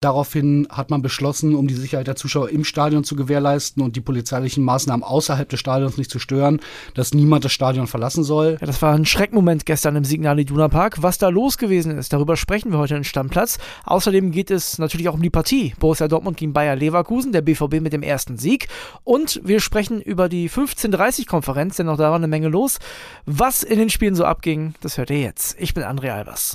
Daraufhin hat man beschlossen, um die Sicherheit der Zuschauer im Stadion zu gewährleisten und die polizeilichen Maßnahmen außerhalb des Stadions nicht zu stören, dass niemand das Stadion verlassen soll. Ja, das war ein Schreckmoment gestern im Signal Iduna Park. Was da los gewesen ist, darüber sprechen wir heute in Stammplatz. Außerdem geht es natürlich auch um die Partie. Borussia Dortmund gegen Bayer Leverkusen, der BVB mit dem ersten Sieg. Und wir sprechen über die 15.30-Konferenz, denn auch da war eine Menge los. Was in den Spielen so abging, das hört ihr jetzt. Ich bin André Albers.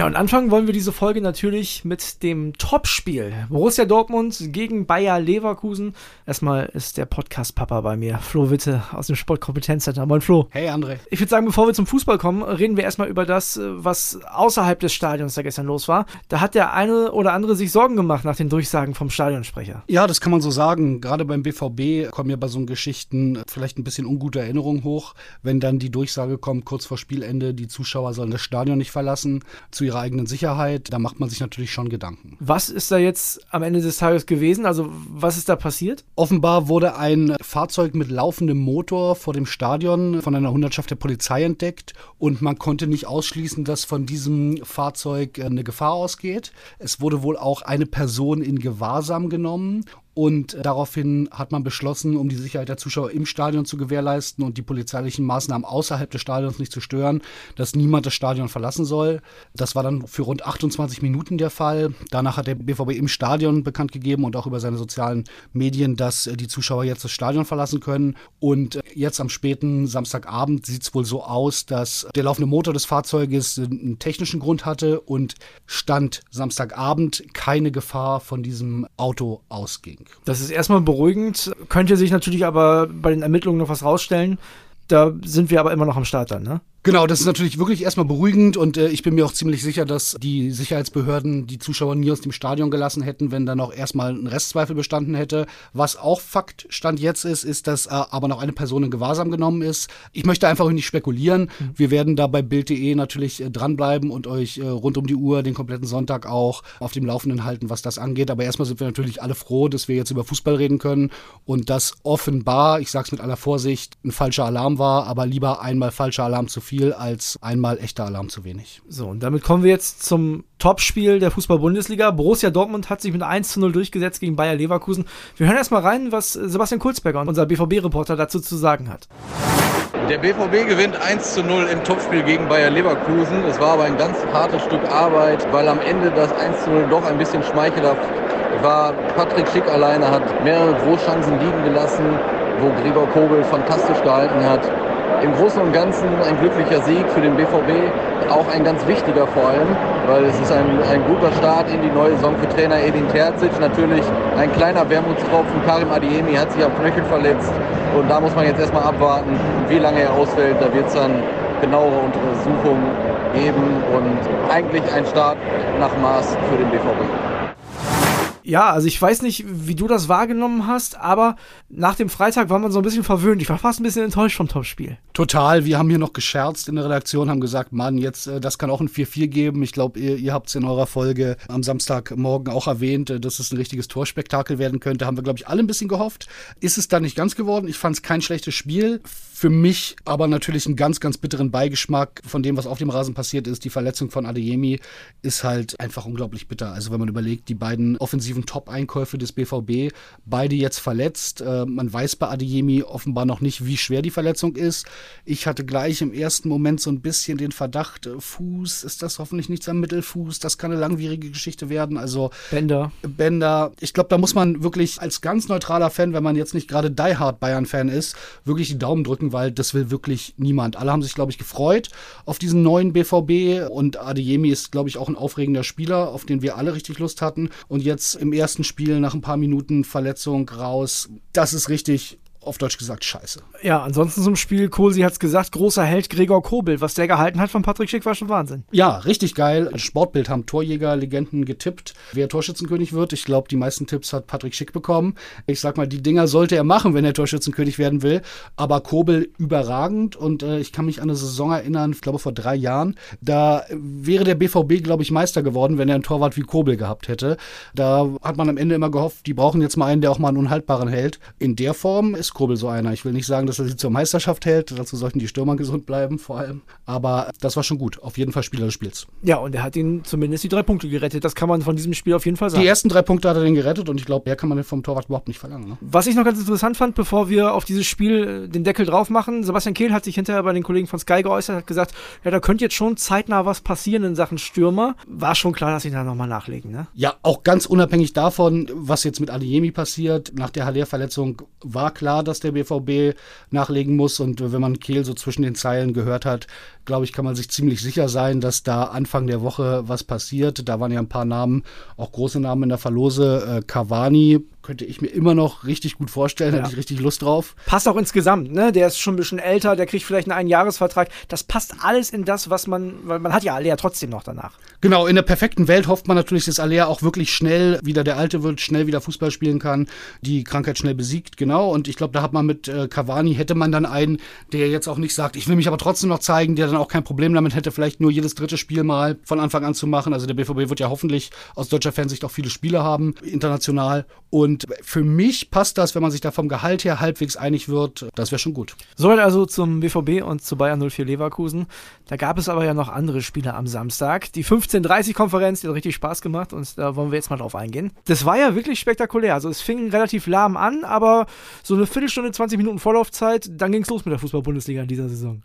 Ja, und anfangen wollen wir diese Folge natürlich mit dem Topspiel. Borussia Dortmund gegen Bayer Leverkusen. Erstmal ist der Podcast-Papa bei mir, Flo Witte aus dem Sportkompetenzcenter. Moin Flo. Hey André. Ich würde sagen, bevor wir zum Fußball kommen, reden wir erstmal über das, was außerhalb des Stadions da gestern los war. Da hat der eine oder andere sich Sorgen gemacht nach den Durchsagen vom Stadionsprecher. Ja, das kann man so sagen. Gerade beim BVB kommen ja bei so Geschichten vielleicht ein bisschen ungute Erinnerungen hoch, wenn dann die Durchsage kommt, kurz vor Spielende, die Zuschauer sollen das Stadion nicht verlassen zu ihrer eigenen Sicherheit, da macht man sich natürlich schon Gedanken. Was ist da jetzt am Ende des Tages gewesen? Also was ist da passiert? Offenbar wurde ein Fahrzeug mit laufendem Motor vor dem Stadion von einer Hundertschaft der Polizei entdeckt und man konnte nicht ausschließen, dass von diesem Fahrzeug eine Gefahr ausgeht. Es wurde wohl auch eine Person in Gewahrsam genommen und daraufhin hat man beschlossen, um die Sicherheit der Zuschauer im Stadion zu gewährleisten und die polizeilichen Maßnahmen außerhalb des Stadions nicht zu stören, dass niemand das Stadion verlassen soll. Das war dann für rund 28 Minuten der Fall. Danach hat der BVB im Stadion bekannt gegeben und auch über seine sozialen Medien, dass die Zuschauer jetzt das Stadion verlassen können. Und jetzt am späten Samstagabend sieht es wohl so aus, dass der laufende Motor des Fahrzeuges einen technischen Grund hatte und Stand Samstagabend keine Gefahr von diesem Auto ausging. Das ist erstmal beruhigend, könnte sich natürlich aber bei den Ermittlungen noch was rausstellen. Da sind wir aber immer noch am Start dann, ne? Genau, das ist natürlich wirklich erstmal beruhigend und äh, ich bin mir auch ziemlich sicher, dass die Sicherheitsbehörden die Zuschauer nie aus dem Stadion gelassen hätten, wenn da noch erstmal ein Restzweifel bestanden hätte. Was auch Fakt Stand jetzt ist, ist, dass äh, aber noch eine Person in Gewahrsam genommen ist. Ich möchte einfach nicht spekulieren. Mhm. Wir werden da bei Bild.de natürlich äh, dranbleiben und euch äh, rund um die Uhr den kompletten Sonntag auch auf dem Laufenden halten, was das angeht. Aber erstmal sind wir natürlich alle froh, dass wir jetzt über Fußball reden können und dass offenbar, ich sag's mit aller Vorsicht, ein falscher Alarm war, aber lieber einmal falscher Alarm zu viel als einmal echter Alarm zu wenig. So, und damit kommen wir jetzt zum Topspiel der Fußball-Bundesliga. Borussia Dortmund hat sich mit 1 zu 0 durchgesetzt gegen Bayer Leverkusen. Wir hören erstmal rein, was Sebastian Kulzberger, unser BVB-Reporter, dazu zu sagen hat. Der BVB gewinnt 1 zu 0 im Topspiel gegen Bayer Leverkusen. Es war aber ein ganz hartes Stück Arbeit, weil am Ende das 1 zu 0 doch ein bisschen schmeichelhaft war. Patrick Schick alleine hat mehrere Großchancen liegen gelassen, wo Gregor Kobel fantastisch gehalten hat im Großen und Ganzen ein glücklicher Sieg für den BVB, auch ein ganz wichtiger vor allem, weil es ist ein, ein guter Start in die neue Saison für Trainer Edin Terzic. Natürlich ein kleiner Wermutstropfen, Karim Adiemi hat sich am Knöchel verletzt und da muss man jetzt erstmal abwarten, wie lange er ausfällt. Da wird es dann genauere Untersuchungen geben und eigentlich ein Start nach Maß für den BVB. Ja, also ich weiß nicht, wie du das wahrgenommen hast, aber nach dem Freitag war man so ein bisschen verwöhnt. Ich war fast ein bisschen enttäuscht vom Topspiel. Total. Wir haben hier noch gescherzt in der Redaktion, haben gesagt, Mann, jetzt, äh, das kann auch ein 4-4 geben. Ich glaube, ihr, ihr habt es in eurer Folge am Samstagmorgen auch erwähnt, äh, dass es ein richtiges Torspektakel werden könnte. Haben wir, glaube ich, alle ein bisschen gehofft. Ist es dann nicht ganz geworden. Ich fand es kein schlechtes Spiel. Für mich aber natürlich einen ganz, ganz bitteren Beigeschmack von dem, was auf dem Rasen passiert ist. Die Verletzung von Adeyemi ist halt einfach unglaublich bitter. Also wenn man überlegt, die beiden offensiven Top-Einkäufe des BVB, beide jetzt verletzt. Äh, man weiß bei Adeyemi offenbar noch nicht, wie schwer die Verletzung ist. Ich hatte gleich im ersten Moment so ein bisschen den Verdacht, äh, Fuß, ist das hoffentlich nichts am Mittelfuß? Das kann eine langwierige Geschichte werden. Also Bänder. Bänder. Ich glaube, da muss man wirklich als ganz neutraler Fan, wenn man jetzt nicht gerade Die Hard Bayern-Fan ist, wirklich die Daumen drücken, weil das will wirklich niemand. Alle haben sich, glaube ich, gefreut auf diesen neuen BVB und Adeyemi ist, glaube ich, auch ein aufregender Spieler, auf den wir alle richtig Lust hatten. Und jetzt im ersten Spiel nach ein paar Minuten Verletzung raus, das ist richtig auf Deutsch gesagt scheiße. Ja, ansonsten zum Spiel, Kohlsi hat es gesagt, großer Held Gregor Kobel. Was der gehalten hat von Patrick Schick war schon Wahnsinn. Ja, richtig geil. Sportbild haben Torjäger-Legenden getippt, wer Torschützenkönig wird. Ich glaube, die meisten Tipps hat Patrick Schick bekommen. Ich sag mal, die Dinger sollte er machen, wenn er Torschützenkönig werden will. Aber Kobel überragend und äh, ich kann mich an eine Saison erinnern, ich glaube vor drei Jahren, da wäre der BVB, glaube ich, Meister geworden, wenn er einen Torwart wie Kobel gehabt hätte. Da hat man am Ende immer gehofft, die brauchen jetzt mal einen, der auch mal einen Unhaltbaren hält. In der Form ist Schiffskurbel so einer. Ich will nicht sagen, dass er sie zur Meisterschaft hält. Dazu sollten die Stürmer gesund bleiben, vor allem. Aber das war schon gut. Auf jeden Fall Spieler des Spiels. Ja, und er hat ihn zumindest die drei Punkte gerettet. Das kann man von diesem Spiel auf jeden Fall sagen. Die ersten drei Punkte hat er den gerettet und ich glaube, mehr kann man vom Torwart überhaupt nicht verlangen. Ne? Was ich noch ganz interessant fand, bevor wir auf dieses Spiel äh, den Deckel drauf machen, Sebastian Kehl hat sich hinterher bei den Kollegen von Sky geäußert, hat gesagt, ja, da könnte jetzt schon zeitnah was passieren in Sachen Stürmer. War schon klar, dass sie da nochmal nachlegen, ne? Ja, auch ganz unabhängig davon, was jetzt mit Adeyemi passiert. Nach der Haller-Verletzung war klar, dass der BVB nachlegen muss und wenn man Kehl so zwischen den Zeilen gehört hat, glaube ich, kann man sich ziemlich sicher sein, dass da Anfang der Woche was passiert. Da waren ja ein paar Namen, auch große Namen in der Verlose. Äh, Cavani könnte ich mir immer noch richtig gut vorstellen, ja. hätte ich richtig Lust drauf. Passt auch insgesamt, ne? Der ist schon ein bisschen älter, der kriegt vielleicht einen Einjahresvertrag. Das passt alles in das, was man, weil man hat ja Alea trotzdem noch danach. Genau, in der perfekten Welt hofft man natürlich, dass Alea auch wirklich schnell wieder der Alte wird, schnell wieder Fußball spielen kann, die Krankheit schnell besiegt, genau. Und ich glaube, da hat man mit äh, Cavani, hätte man dann einen, der jetzt auch nicht sagt, ich will mich aber trotzdem noch zeigen, der dann auch kein Problem damit hätte, vielleicht nur jedes dritte Spiel mal von Anfang an zu machen. Also der BVB wird ja hoffentlich aus deutscher Fansicht auch viele Spiele haben, international. Und für mich passt das, wenn man sich da vom Gehalt her halbwegs einig wird. Das wäre schon gut. Soweit also zum BVB und zu Bayern 04 Leverkusen. Da gab es aber ja noch andere Spiele am Samstag. Die 15:30-Konferenz, die hat richtig Spaß gemacht und da wollen wir jetzt mal drauf eingehen. Das war ja wirklich spektakulär. Also es fing relativ lahm an, aber so eine Viertelstunde, 20 Minuten Vorlaufzeit, dann ging es los mit der Fußball-Bundesliga in dieser Saison.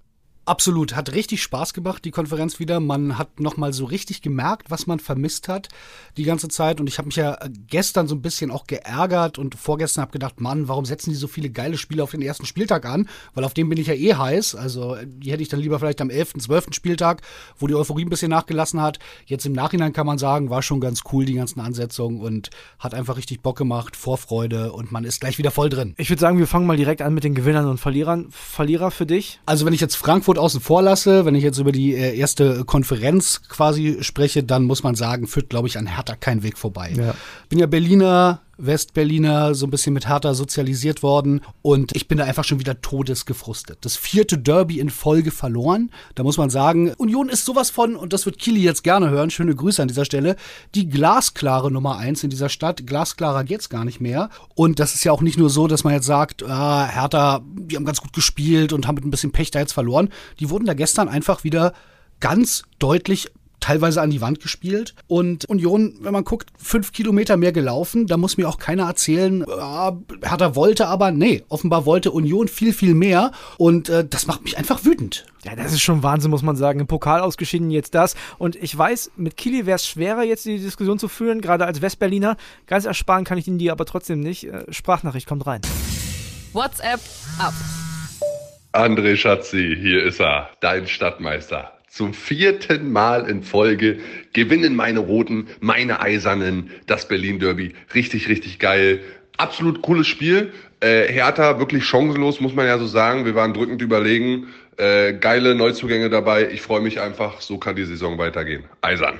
Absolut, hat richtig Spaß gemacht, die Konferenz wieder. Man hat nochmal so richtig gemerkt, was man vermisst hat die ganze Zeit. Und ich habe mich ja gestern so ein bisschen auch geärgert und vorgestern habe gedacht, Mann, warum setzen die so viele geile Spiele auf den ersten Spieltag an? Weil auf dem bin ich ja eh heiß. Also die hätte ich dann lieber vielleicht am 11., 12. Spieltag, wo die Euphorie ein bisschen nachgelassen hat. Jetzt im Nachhinein kann man sagen, war schon ganz cool, die ganzen Ansetzungen und hat einfach richtig Bock gemacht, Vorfreude und man ist gleich wieder voll drin. Ich würde sagen, wir fangen mal direkt an mit den Gewinnern und Verlierern. Verlierer für dich? Also wenn ich jetzt Frankfurt Frankfurt außen vor lasse, wenn ich jetzt über die äh, erste Konferenz quasi spreche, dann muss man sagen, führt, glaube ich, an Hertha kein Weg vorbei. Ja. Bin ja Berliner, Westberliner so ein bisschen mit Hertha sozialisiert worden und ich bin da einfach schon wieder todesgefrustet. Das vierte Derby in Folge verloren. Da muss man sagen, Union ist sowas von, und das wird Kili jetzt gerne hören, schöne Grüße an dieser Stelle, die glasklare Nummer eins in dieser Stadt. Glasklarer geht's gar nicht mehr. Und das ist ja auch nicht nur so, dass man jetzt sagt, ah, Hertha, die haben ganz gut gespielt und haben mit ein bisschen Pech da jetzt verloren. Die wurden da gestern einfach wieder ganz deutlich teilweise an die Wand gespielt. Und Union, wenn man guckt, fünf Kilometer mehr gelaufen. Da muss mir auch keiner erzählen, äh, Hertha wollte aber, nee, offenbar wollte Union viel, viel mehr. Und äh, das macht mich einfach wütend. Ja, das ist schon Wahnsinn, muss man sagen. Im Pokal ausgeschieden, jetzt das. Und ich weiß, mit Kili wäre es schwerer, jetzt die Diskussion zu führen, gerade als Westberliner. Ganz ersparen kann ich Ihnen die aber trotzdem nicht. Äh, Sprachnachricht kommt rein. WhatsApp ab. André Schatzi, hier ist er, dein Stadtmeister zum vierten Mal in Folge gewinnen meine Roten, meine Eisernen, das Berlin Derby. Richtig, richtig geil. Absolut cooles Spiel. Äh, Hertha wirklich chancenlos, muss man ja so sagen. Wir waren drückend überlegen. Äh, geile Neuzugänge dabei. Ich freue mich einfach. So kann die Saison weitergehen. Eisern.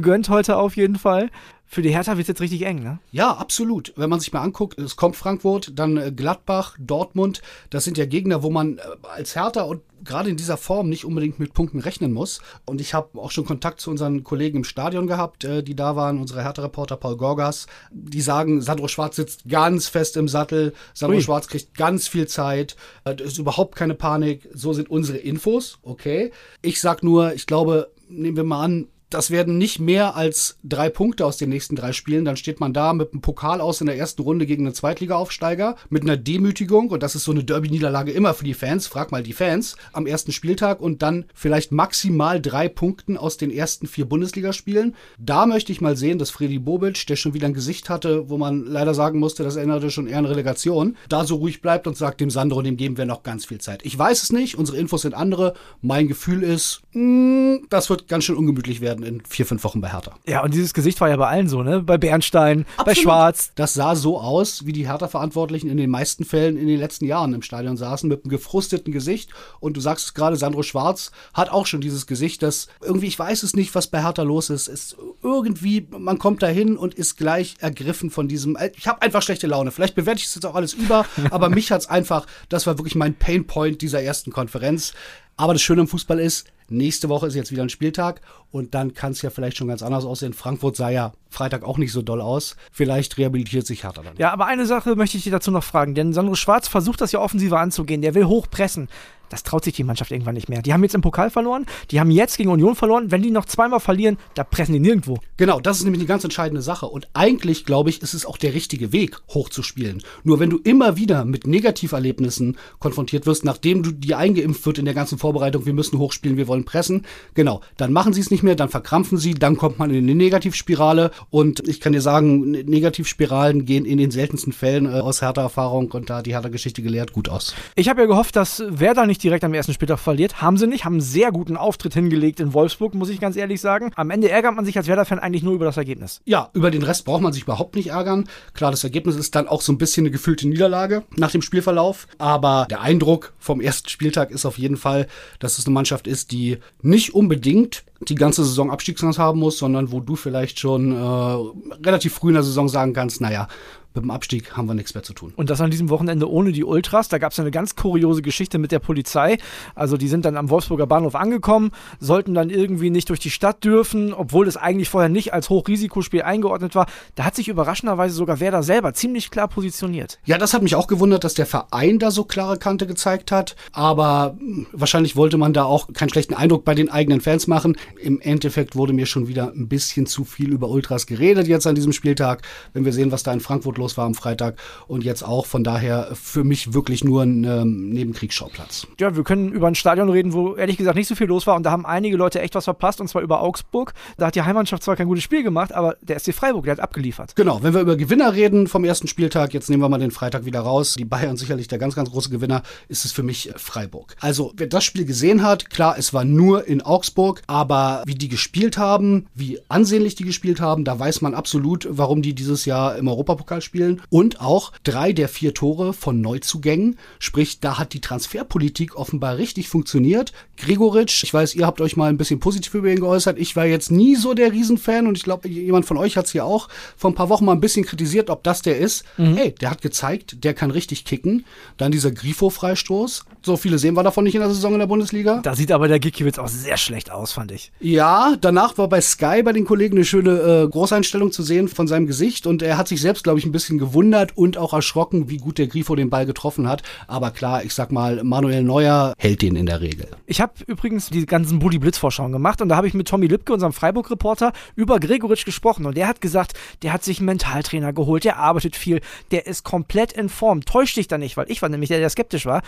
gegönnt heute auf jeden Fall. Für die Hertha wird es jetzt richtig eng, ne? Ja, absolut. Wenn man sich mal anguckt, es kommt Frankfurt, dann äh, Gladbach, Dortmund. Das sind ja Gegner, wo man äh, als Hertha und gerade in dieser Form nicht unbedingt mit Punkten rechnen muss. Und ich habe auch schon Kontakt zu unseren Kollegen im Stadion gehabt, äh, die da waren, unsere Hertha-Reporter Paul Gorgas. Die sagen, Sandro Schwarz sitzt ganz fest im Sattel. Sandro Ui. Schwarz kriegt ganz viel Zeit. Das ist überhaupt keine Panik. So sind unsere Infos. Okay. Ich sag nur, ich glaube, nehmen wir mal an, das werden nicht mehr als drei Punkte aus den nächsten drei Spielen. Dann steht man da mit einem Pokal aus in der ersten Runde gegen einen Zweitliga-Aufsteiger, mit einer Demütigung. Und das ist so eine Derby-Niederlage immer für die Fans. Frag mal die Fans am ersten Spieltag und dann vielleicht maximal drei Punkten aus den ersten vier Bundesligaspielen. Da möchte ich mal sehen, dass Freddy Bobic, der schon wieder ein Gesicht hatte, wo man leider sagen musste, das erinnerte schon eher an Relegation, da so ruhig bleibt und sagt dem Sandro, dem geben wir noch ganz viel Zeit. Ich weiß es nicht, unsere Infos sind andere. Mein Gefühl ist, mh, das wird ganz schön ungemütlich werden in vier, fünf Wochen bei Hertha. Ja, und dieses Gesicht war ja bei allen so, ne? Bei Bernstein, bei Absolut. Schwarz. Das sah so aus, wie die Hertha-Verantwortlichen in den meisten Fällen in den letzten Jahren im Stadion saßen, mit einem gefrusteten Gesicht. Und du sagst es gerade, Sandro Schwarz hat auch schon dieses Gesicht, das irgendwie, ich weiß es nicht, was bei Hertha los ist. Es irgendwie, man kommt da hin und ist gleich ergriffen von diesem. äh, Ich habe einfach schlechte Laune. Vielleicht bewerte ich es jetzt auch alles über, aber mich hat's einfach, das war wirklich mein Painpoint dieser ersten Konferenz. Aber das Schöne im Fußball ist, nächste Woche ist jetzt wieder ein Spieltag und dann kann es ja vielleicht schon ganz anders aussehen. Frankfurt sah ja Freitag auch nicht so doll aus. Vielleicht rehabilitiert sich Hertha dann. Ja, aber eine Sache möchte ich dir dazu noch fragen, denn Sandro Schwarz versucht das ja offensiver anzugehen. Der will hochpressen. Das traut sich die Mannschaft irgendwann nicht mehr. Die haben jetzt im Pokal verloren, die haben jetzt gegen Union verloren. Wenn die noch zweimal verlieren, da pressen die nirgendwo. Genau, das ist nämlich eine ganz entscheidende Sache. Und eigentlich, glaube ich, ist es auch der richtige Weg, hochzuspielen. Nur wenn du immer wieder mit Negativerlebnissen konfrontiert wirst, nachdem du dir eingeimpft wird in der ganzen Vorbereitung, wir müssen hochspielen, wir wollen pressen, genau, dann machen sie es nicht mehr, dann verkrampfen sie, dann kommt man in eine Negativspirale. Und ich kann dir sagen, Ne- Negativspiralen gehen in den seltensten Fällen äh, aus härter Erfahrung und da die härter Geschichte gelehrt gut aus. Ich habe ja gehofft, dass Werder nicht direkt am ersten Spieltag verliert. Haben sie nicht, haben einen sehr guten Auftritt hingelegt in Wolfsburg, muss ich ganz ehrlich sagen. Am Ende ärgert man sich als Werder-Fan eigentlich nur über das Ergebnis. Ja, über den Rest braucht man sich überhaupt nicht ärgern. Klar, das Ergebnis ist dann auch so ein bisschen eine gefühlte Niederlage nach dem Spielverlauf. Aber der Eindruck vom ersten Spieltag ist auf jeden Fall, dass es eine Mannschaft ist, die nicht unbedingt die ganze Saison Abstiegschance haben muss, sondern wo du vielleicht schon äh, relativ früh in der Saison sagen kannst, naja, mit dem Abstieg haben wir nichts mehr zu tun. Und das an diesem Wochenende ohne die Ultras. Da gab es eine ganz kuriose Geschichte mit der Polizei. Also die sind dann am Wolfsburger Bahnhof angekommen, sollten dann irgendwie nicht durch die Stadt dürfen, obwohl es eigentlich vorher nicht als Hochrisikospiel eingeordnet war. Da hat sich überraschenderweise sogar Werder selber ziemlich klar positioniert. Ja, das hat mich auch gewundert, dass der Verein da so klare Kante gezeigt hat. Aber mh, wahrscheinlich wollte man da auch keinen schlechten Eindruck bei den eigenen Fans machen. Im Endeffekt wurde mir schon wieder ein bisschen zu viel über Ultras geredet jetzt an diesem Spieltag. Wenn wir sehen, was da in Frankfurt los war am Freitag. Und jetzt auch von daher für mich wirklich nur ein ähm, Nebenkriegsschauplatz. Ja, wir können über ein Stadion reden, wo ehrlich gesagt nicht so viel los war. Und da haben einige Leute echt was verpasst, und zwar über Augsburg. Da hat die Heimmannschaft zwar kein gutes Spiel gemacht, aber der SC Freiburg, der hat abgeliefert. Genau, wenn wir über Gewinner reden vom ersten Spieltag, jetzt nehmen wir mal den Freitag wieder raus. Die Bayern sicherlich der ganz, ganz große Gewinner, ist es für mich äh, Freiburg. Also, wer das Spiel gesehen hat, klar, es war nur in Augsburg, aber wie die gespielt haben, wie ansehnlich die gespielt haben, da weiß man absolut, warum die dieses Jahr im Europapokal spielen. Und auch drei der vier Tore von Neuzugängen, sprich, da hat die Transferpolitik offenbar richtig funktioniert. Gregoritsch, ich weiß, ihr habt euch mal ein bisschen positiv über ihn geäußert. Ich war jetzt nie so der Riesenfan und ich glaube, jemand von euch hat es ja auch vor ein paar Wochen mal ein bisschen kritisiert, ob das der ist. Hey, der hat gezeigt, der kann richtig kicken. Dann dieser Grifo-Freistoß. So viele sehen wir davon nicht in der Saison in der Bundesliga. Da sieht aber der Gikiewicz auch sehr schlecht aus, fand ich. Ja, danach war bei Sky bei den Kollegen eine schöne äh, Großeinstellung zu sehen von seinem Gesicht und er hat sich selbst, glaube ich, ein bisschen gewundert und auch erschrocken, wie gut der Grifo den Ball getroffen hat. Aber klar, ich sag mal, Manuel Neuer hält den in der Regel. Ich habe übrigens die ganzen Bully Blitz Vorschauen gemacht und da habe ich mit Tommy Lipke, unserem Freiburg Reporter, über Gregoritsch gesprochen und der hat gesagt, der hat sich einen Mentaltrainer geholt, der arbeitet viel, der ist komplett in Form. Täuscht dich da nicht, weil ich war nämlich der, der skeptisch war.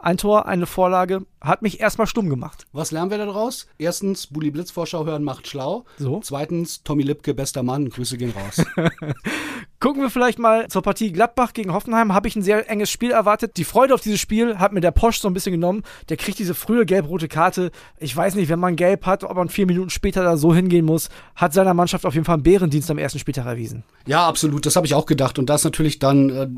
Ein Tor, eine Vorlage, hat mich erstmal stumm gemacht. Was lernen wir daraus? Erstens, Bully Blitz Vorschau hören macht schlau. So. Zweitens, Tommy Lipke, bester Mann, Grüße gehen raus. Gucken wir vielleicht mal zur Partie Gladbach gegen Hoffenheim. Habe ich ein sehr enges Spiel erwartet. Die Freude auf dieses Spiel hat mir der Posch so ein bisschen genommen. Der kriegt diese frühe gelb-rote Karte. Ich weiß nicht, wenn man gelb hat, ob man vier Minuten später da so hingehen muss. Hat seiner Mannschaft auf jeden Fall einen Bärendienst am ersten Spieltag erwiesen. Ja, absolut. Das habe ich auch gedacht. Und das ist natürlich dann äh,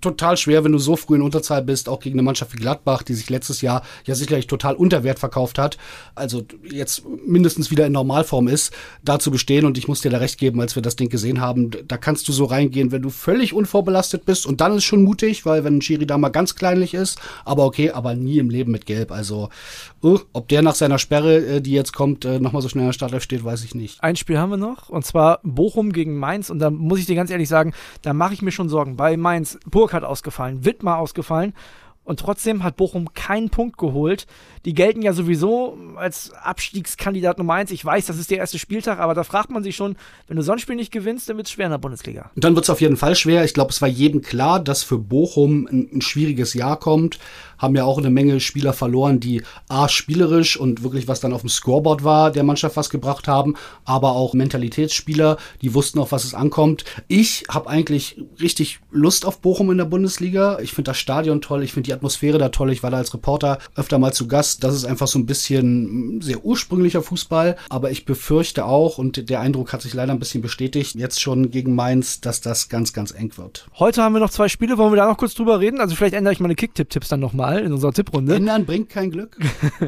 total schwer, wenn du so früh in Unterzahl bist, auch gegen eine Mannschaft wie Gladbach, die sich letztes Jahr ja sicherlich total unter Wert verkauft hat. Also jetzt mindestens wieder in Normalform ist, da zu bestehen. Und ich muss dir da recht geben, als wir das Ding gesehen haben, da kannst du so reingehen, wenn du völlig unvorbelastet bist. Und dann ist schon mutig, weil wenn ein Schiri da mal ganz kleinlich ist, aber okay, aber nie im Leben mit Gelb. Also uh, ob der nach seiner Sperre, äh, die jetzt kommt, äh, nochmal so schnell in der Startelf steht, weiß ich nicht. Ein Spiel haben wir noch, und zwar Bochum gegen Mainz. Und da muss ich dir ganz ehrlich sagen, da mache ich mir schon Sorgen. Bei Mainz, Burkhardt ausgefallen, Wittmar ausgefallen. Und trotzdem hat Bochum keinen Punkt geholt. Die gelten ja sowieso als Abstiegskandidat Nummer eins. Ich weiß, das ist der erste Spieltag, aber da fragt man sich schon, wenn du so ein Spiel nicht gewinnst, dann wird es schwer in der Bundesliga. Dann wird es auf jeden Fall schwer. Ich glaube, es war jedem klar, dass für Bochum ein, ein schwieriges Jahr kommt haben ja auch eine Menge Spieler verloren, die A, spielerisch und wirklich was dann auf dem Scoreboard war, der Mannschaft was gebracht haben, aber auch Mentalitätsspieler, die wussten, auf was es ankommt. Ich habe eigentlich richtig Lust auf Bochum in der Bundesliga. Ich finde das Stadion toll, ich finde die Atmosphäre da toll. Ich war da als Reporter öfter mal zu Gast. Das ist einfach so ein bisschen sehr ursprünglicher Fußball, aber ich befürchte auch, und der Eindruck hat sich leider ein bisschen bestätigt, jetzt schon gegen Mainz, dass das ganz, ganz eng wird. Heute haben wir noch zwei Spiele, wollen wir da noch kurz drüber reden? Also vielleicht ändere ich meine Kicktipp-Tipps dann nochmal mal in unserer Tipprunde. Ändern bringt kein Glück.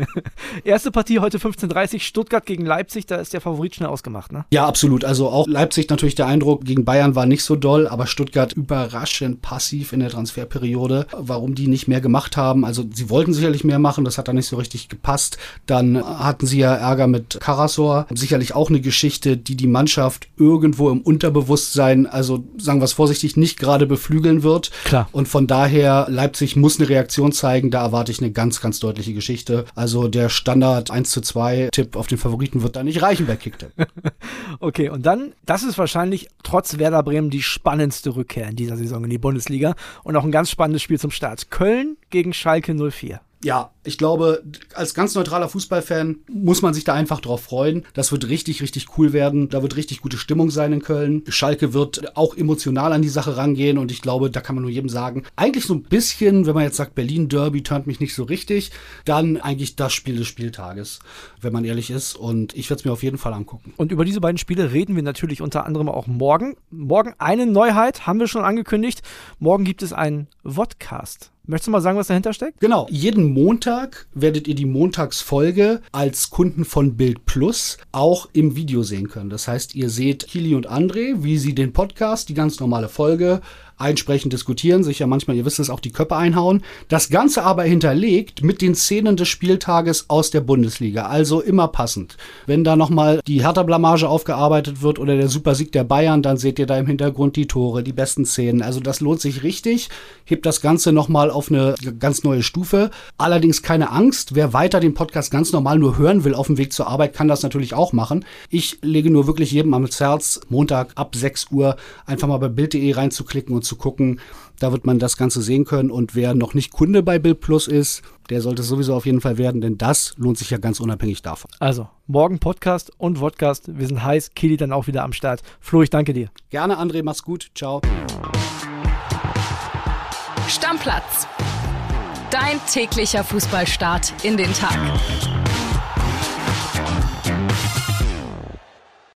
Erste Partie heute 15.30 Stuttgart gegen Leipzig, da ist der Favorit schnell ausgemacht, ne? Ja, absolut. Also auch Leipzig natürlich der Eindruck, gegen Bayern war nicht so doll, aber Stuttgart überraschend passiv in der Transferperiode. Warum die nicht mehr gemacht haben, also sie wollten sicherlich mehr machen, das hat da nicht so richtig gepasst. Dann hatten sie ja Ärger mit Karasor. Sicherlich auch eine Geschichte, die die Mannschaft irgendwo im Unterbewusstsein, also sagen wir es vorsichtig, nicht gerade beflügeln wird. Klar. Und von daher, Leipzig muss eine Reaktion zeigen zeigen. Da erwarte ich eine ganz, ganz deutliche Geschichte. Also der Standard 1 zu 2 Tipp auf den Favoriten wird da nicht reichen bei Kicktipp. okay, und dann, das ist wahrscheinlich trotz Werder Bremen die spannendste Rückkehr in dieser Saison in die Bundesliga und auch ein ganz spannendes Spiel zum Start. Köln gegen Schalke 04 ja, ich glaube, als ganz neutraler Fußballfan muss man sich da einfach drauf freuen. Das wird richtig, richtig cool werden. Da wird richtig gute Stimmung sein in Köln. Schalke wird auch emotional an die Sache rangehen und ich glaube, da kann man nur jedem sagen, eigentlich so ein bisschen, wenn man jetzt sagt, Berlin Derby turnt mich nicht so richtig, dann eigentlich das Spiel des Spieltages, wenn man ehrlich ist. Und ich werde es mir auf jeden Fall angucken. Und über diese beiden Spiele reden wir natürlich unter anderem auch morgen. Morgen eine Neuheit haben wir schon angekündigt. Morgen gibt es einen Vodcast. Möchtest du mal sagen, was dahinter steckt? Genau. Jeden Montag werdet ihr die Montagsfolge als Kunden von Bild Plus auch im Video sehen können. Das heißt, ihr seht Kili und André, wie sie den Podcast, die ganz normale Folge, einsprechend diskutieren, sich ja manchmal, ihr wisst es, auch die Köpfe einhauen. Das Ganze aber hinterlegt mit den Szenen des Spieltages aus der Bundesliga. Also immer passend. Wenn da nochmal die Hertha-Blamage aufgearbeitet wird oder der Supersieg der Bayern, dann seht ihr da im Hintergrund die Tore, die besten Szenen. Also das lohnt sich richtig. Hebt das Ganze nochmal auf eine ganz neue Stufe. Allerdings keine Angst. Wer weiter den Podcast ganz normal nur hören will auf dem Weg zur Arbeit, kann das natürlich auch machen. Ich lege nur wirklich jedem am Herz, Montag ab 6 Uhr einfach mal bei Bild.de reinzuklicken und zu gucken. Da wird man das Ganze sehen können. Und wer noch nicht Kunde bei Bild Plus ist, der sollte es sowieso auf jeden Fall werden, denn das lohnt sich ja ganz unabhängig davon. Also, morgen Podcast und Vodcast. Wir sind heiß. Kili dann auch wieder am Start. Flo, ich danke dir. Gerne, André. Mach's gut. Ciao. Stammplatz. Dein täglicher Fußballstart in den Tag.